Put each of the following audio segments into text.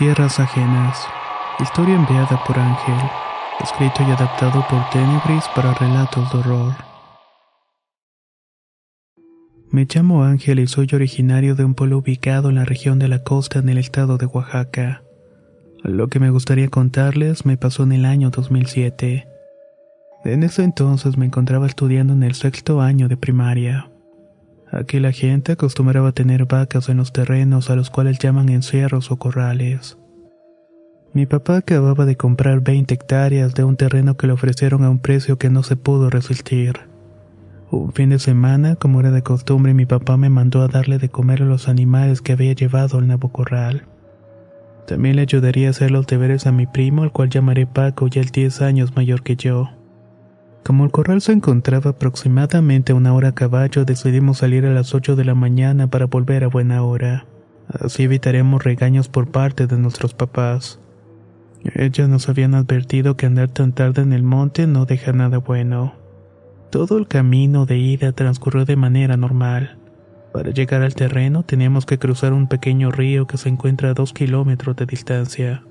Tierras ajenas. Historia enviada por Ángel. Escrito y adaptado por Tenebris para relatos de horror. Me llamo Ángel y soy originario de un pueblo ubicado en la región de la costa en el estado de Oaxaca. Lo que me gustaría contarles me pasó en el año 2007. En ese entonces me encontraba estudiando en el sexto año de primaria. Aquí la gente acostumbraba a tener vacas en los terrenos a los cuales llaman encierros o corrales. Mi papá acababa de comprar 20 hectáreas de un terreno que le ofrecieron a un precio que no se pudo resistir. Un fin de semana, como era de costumbre, mi papá me mandó a darle de comer a los animales que había llevado al nuevo corral. También le ayudaría a hacer los deberes a mi primo, al cual llamaré Paco, ya el 10 años mayor que yo. Como el corral se encontraba aproximadamente una hora a caballo, decidimos salir a las 8 de la mañana para volver a buena hora. Así evitaremos regaños por parte de nuestros papás. Ellos nos habían advertido que andar tan tarde en el monte no deja nada bueno. Todo el camino de ida transcurrió de manera normal. Para llegar al terreno teníamos que cruzar un pequeño río que se encuentra a dos kilómetros de distancia.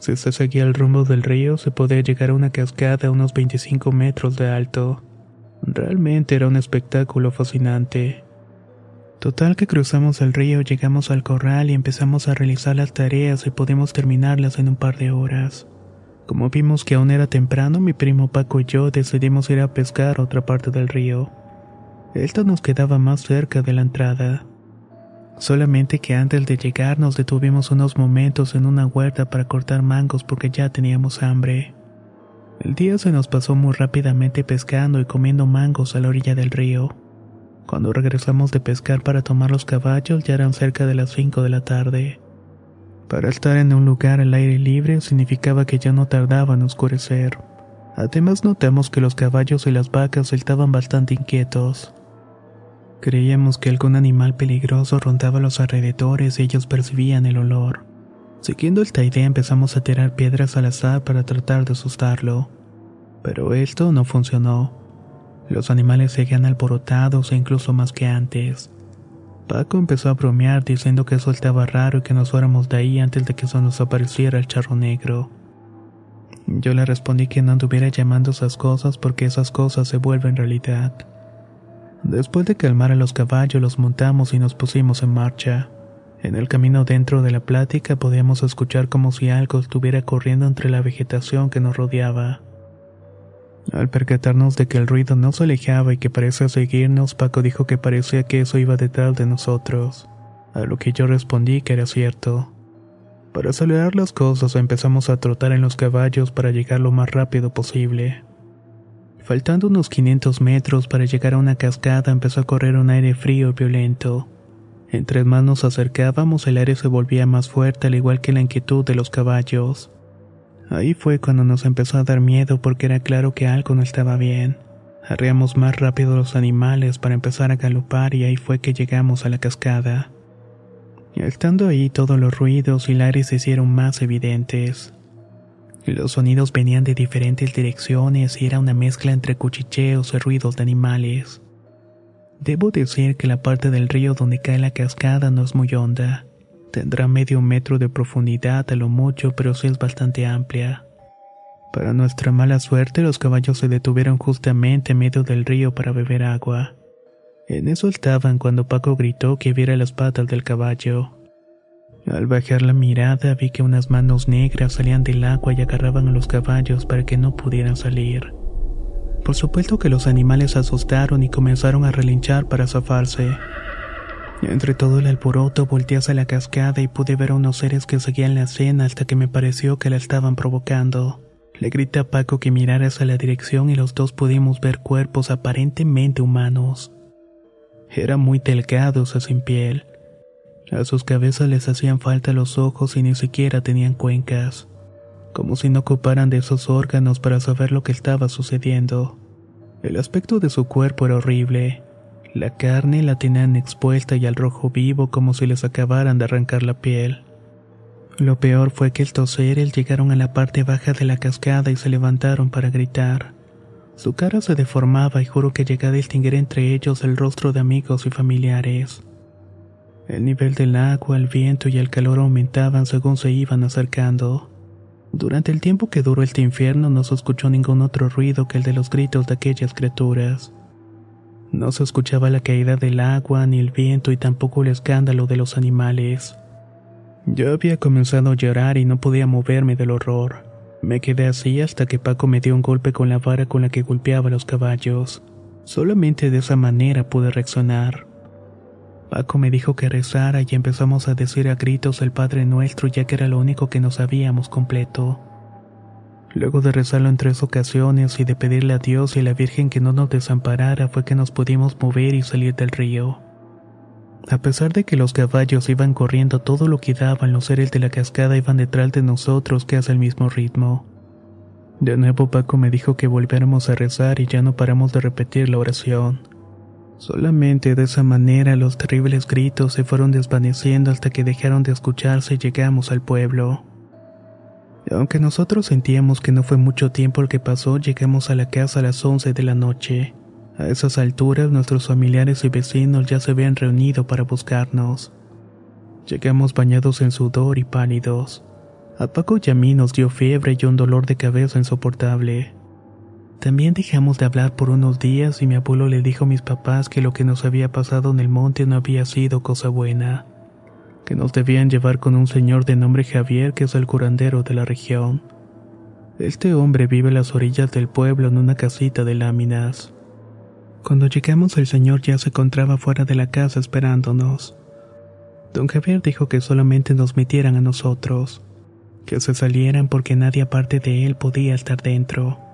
Si se seguía el rumbo del río, se podía llegar a una cascada a unos 25 metros de alto. Realmente era un espectáculo fascinante. Total que cruzamos el río, llegamos al corral y empezamos a realizar las tareas y pudimos terminarlas en un par de horas. Como vimos que aún era temprano, mi primo Paco y yo decidimos ir a pescar a otra parte del río. Esto nos quedaba más cerca de la entrada. Solamente que antes de llegar nos detuvimos unos momentos en una huerta para cortar mangos porque ya teníamos hambre. El día se nos pasó muy rápidamente pescando y comiendo mangos a la orilla del río. Cuando regresamos de pescar para tomar los caballos ya eran cerca de las 5 de la tarde. Para estar en un lugar al aire libre significaba que ya no tardaba en oscurecer. Además notamos que los caballos y las vacas estaban bastante inquietos. Creíamos que algún animal peligroso rondaba los alrededores y ellos percibían el olor. Siguiendo esta idea empezamos a tirar piedras al azar para tratar de asustarlo. Pero esto no funcionó. Los animales seguían alborotados e incluso más que antes. Paco empezó a bromear diciendo que eso estaba raro y que nos fuéramos de ahí antes de que se nos apareciera el charro negro. Yo le respondí que no anduviera llamando esas cosas porque esas cosas se vuelven realidad. Después de calmar a los caballos los montamos y nos pusimos en marcha. En el camino dentro de la plática podíamos escuchar como si algo estuviera corriendo entre la vegetación que nos rodeaba. Al percatarnos de que el ruido no se alejaba y que parecía seguirnos, Paco dijo que parecía que eso iba detrás de nosotros, a lo que yo respondí que era cierto. Para acelerar las cosas empezamos a trotar en los caballos para llegar lo más rápido posible. Faltando unos 500 metros para llegar a una cascada empezó a correr un aire frío y violento. Entre más nos acercábamos el aire se volvía más fuerte al igual que la inquietud de los caballos. Ahí fue cuando nos empezó a dar miedo porque era claro que algo no estaba bien. Arreamos más rápido los animales para empezar a galopar y ahí fue que llegamos a la cascada. Estando ahí todos los ruidos y el aire se hicieron más evidentes. Los sonidos venían de diferentes direcciones y era una mezcla entre cuchicheos y ruidos de animales. Debo decir que la parte del río donde cae la cascada no es muy honda. Tendrá medio metro de profundidad a lo mucho, pero sí es bastante amplia. Para nuestra mala suerte, los caballos se detuvieron justamente en medio del río para beber agua. En eso estaban cuando Paco gritó que viera las patas del caballo. Al bajar la mirada vi que unas manos negras salían del agua y agarraban a los caballos para que no pudieran salir. Por supuesto que los animales se asustaron y comenzaron a relinchar para zafarse. Entre todo el alboroto volteé hacia la cascada y pude ver a unos seres que seguían la escena hasta que me pareció que la estaban provocando. Le grité a Paco que mirara hacia la dirección y los dos pudimos ver cuerpos aparentemente humanos. Eran muy delgados y sin piel. A sus cabezas les hacían falta los ojos y ni siquiera tenían cuencas, como si no ocuparan de esos órganos para saber lo que estaba sucediendo. El aspecto de su cuerpo era horrible. La carne la tenían expuesta y al rojo vivo como si les acabaran de arrancar la piel. Lo peor fue que estos seres llegaron a la parte baja de la cascada y se levantaron para gritar. Su cara se deformaba y juro que llegué a distinguir entre ellos el rostro de amigos y familiares. El nivel del agua, el viento y el calor aumentaban según se iban acercando. Durante el tiempo que duró este infierno no se escuchó ningún otro ruido que el de los gritos de aquellas criaturas. No se escuchaba la caída del agua ni el viento y tampoco el escándalo de los animales. Yo había comenzado a llorar y no podía moverme del horror. Me quedé así hasta que Paco me dio un golpe con la vara con la que golpeaba los caballos. Solamente de esa manera pude reaccionar. Paco me dijo que rezara y empezamos a decir a gritos el Padre Nuestro ya que era lo único que no sabíamos completo. Luego de rezarlo en tres ocasiones y de pedirle a Dios y a la Virgen que no nos desamparara fue que nos pudimos mover y salir del río. A pesar de que los caballos iban corriendo todo lo que daban, los seres de la cascada iban detrás de nosotros que hace el mismo ritmo. De nuevo Paco me dijo que volviéramos a rezar y ya no paramos de repetir la oración. Solamente de esa manera los terribles gritos se fueron desvaneciendo hasta que dejaron de escucharse y llegamos al pueblo. Aunque nosotros sentíamos que no fue mucho tiempo el que pasó, llegamos a la casa a las 11 de la noche. A esas alturas nuestros familiares y vecinos ya se habían reunido para buscarnos. Llegamos bañados en sudor y pálidos. A Paco y a mí nos dio fiebre y un dolor de cabeza insoportable. También dejamos de hablar por unos días y mi abuelo le dijo a mis papás que lo que nos había pasado en el monte no había sido cosa buena, que nos debían llevar con un señor de nombre Javier que es el curandero de la región. Este hombre vive a las orillas del pueblo en una casita de láminas. Cuando llegamos el señor ya se encontraba fuera de la casa esperándonos. Don Javier dijo que solamente nos metieran a nosotros, que se salieran porque nadie aparte de él podía estar dentro.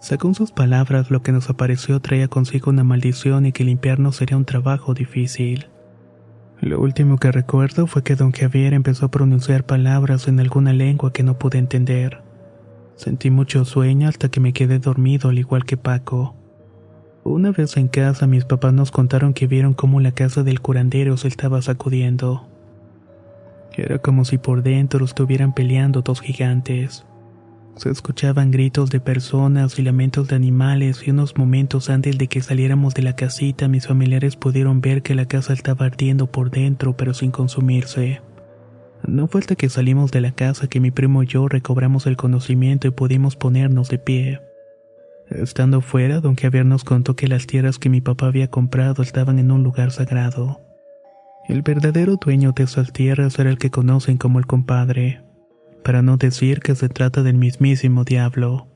Según sus palabras, lo que nos apareció traía consigo una maldición y que limpiarnos sería un trabajo difícil. Lo último que recuerdo fue que don Javier empezó a pronunciar palabras en alguna lengua que no pude entender. Sentí mucho sueño hasta que me quedé dormido al igual que Paco. Una vez en casa mis papás nos contaron que vieron cómo la casa del curandero se estaba sacudiendo. Era como si por dentro estuvieran peleando dos gigantes. Se escuchaban gritos de personas y lamentos de animales y unos momentos antes de que saliéramos de la casita mis familiares pudieron ver que la casa estaba ardiendo por dentro pero sin consumirse. No fue hasta que salimos de la casa que mi primo y yo recobramos el conocimiento y pudimos ponernos de pie. Estando fuera, don Javier nos contó que las tierras que mi papá había comprado estaban en un lugar sagrado. El verdadero dueño de esas tierras era el que conocen como el compadre, para no decir que se trata del mismísimo diablo.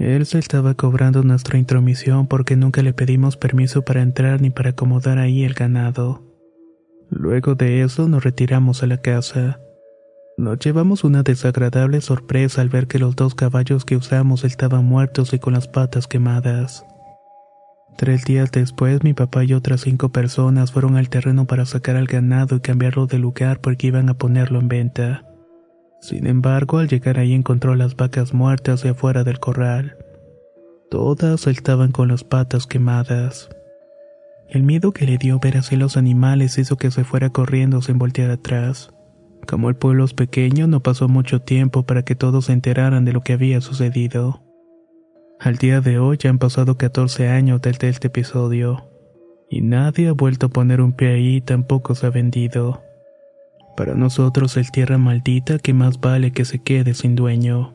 Él se estaba cobrando nuestra intromisión porque nunca le pedimos permiso para entrar ni para acomodar ahí el ganado. Luego de eso nos retiramos a la casa. Nos llevamos una desagradable sorpresa al ver que los dos caballos que usamos estaban muertos y con las patas quemadas. Tres días después mi papá y otras cinco personas fueron al terreno para sacar al ganado y cambiarlo de lugar porque iban a ponerlo en venta. Sin embargo, al llegar ahí encontró las vacas muertas de afuera del corral. Todas estaban con las patas quemadas. El miedo que le dio ver así los animales hizo que se fuera corriendo sin voltear atrás. Como el pueblo es pequeño, no pasó mucho tiempo para que todos se enteraran de lo que había sucedido. Al día de hoy ya han pasado 14 años desde este episodio, y nadie ha vuelto a poner un pie ahí y tampoco se ha vendido. Para nosotros es tierra maldita que más vale que se quede sin dueño.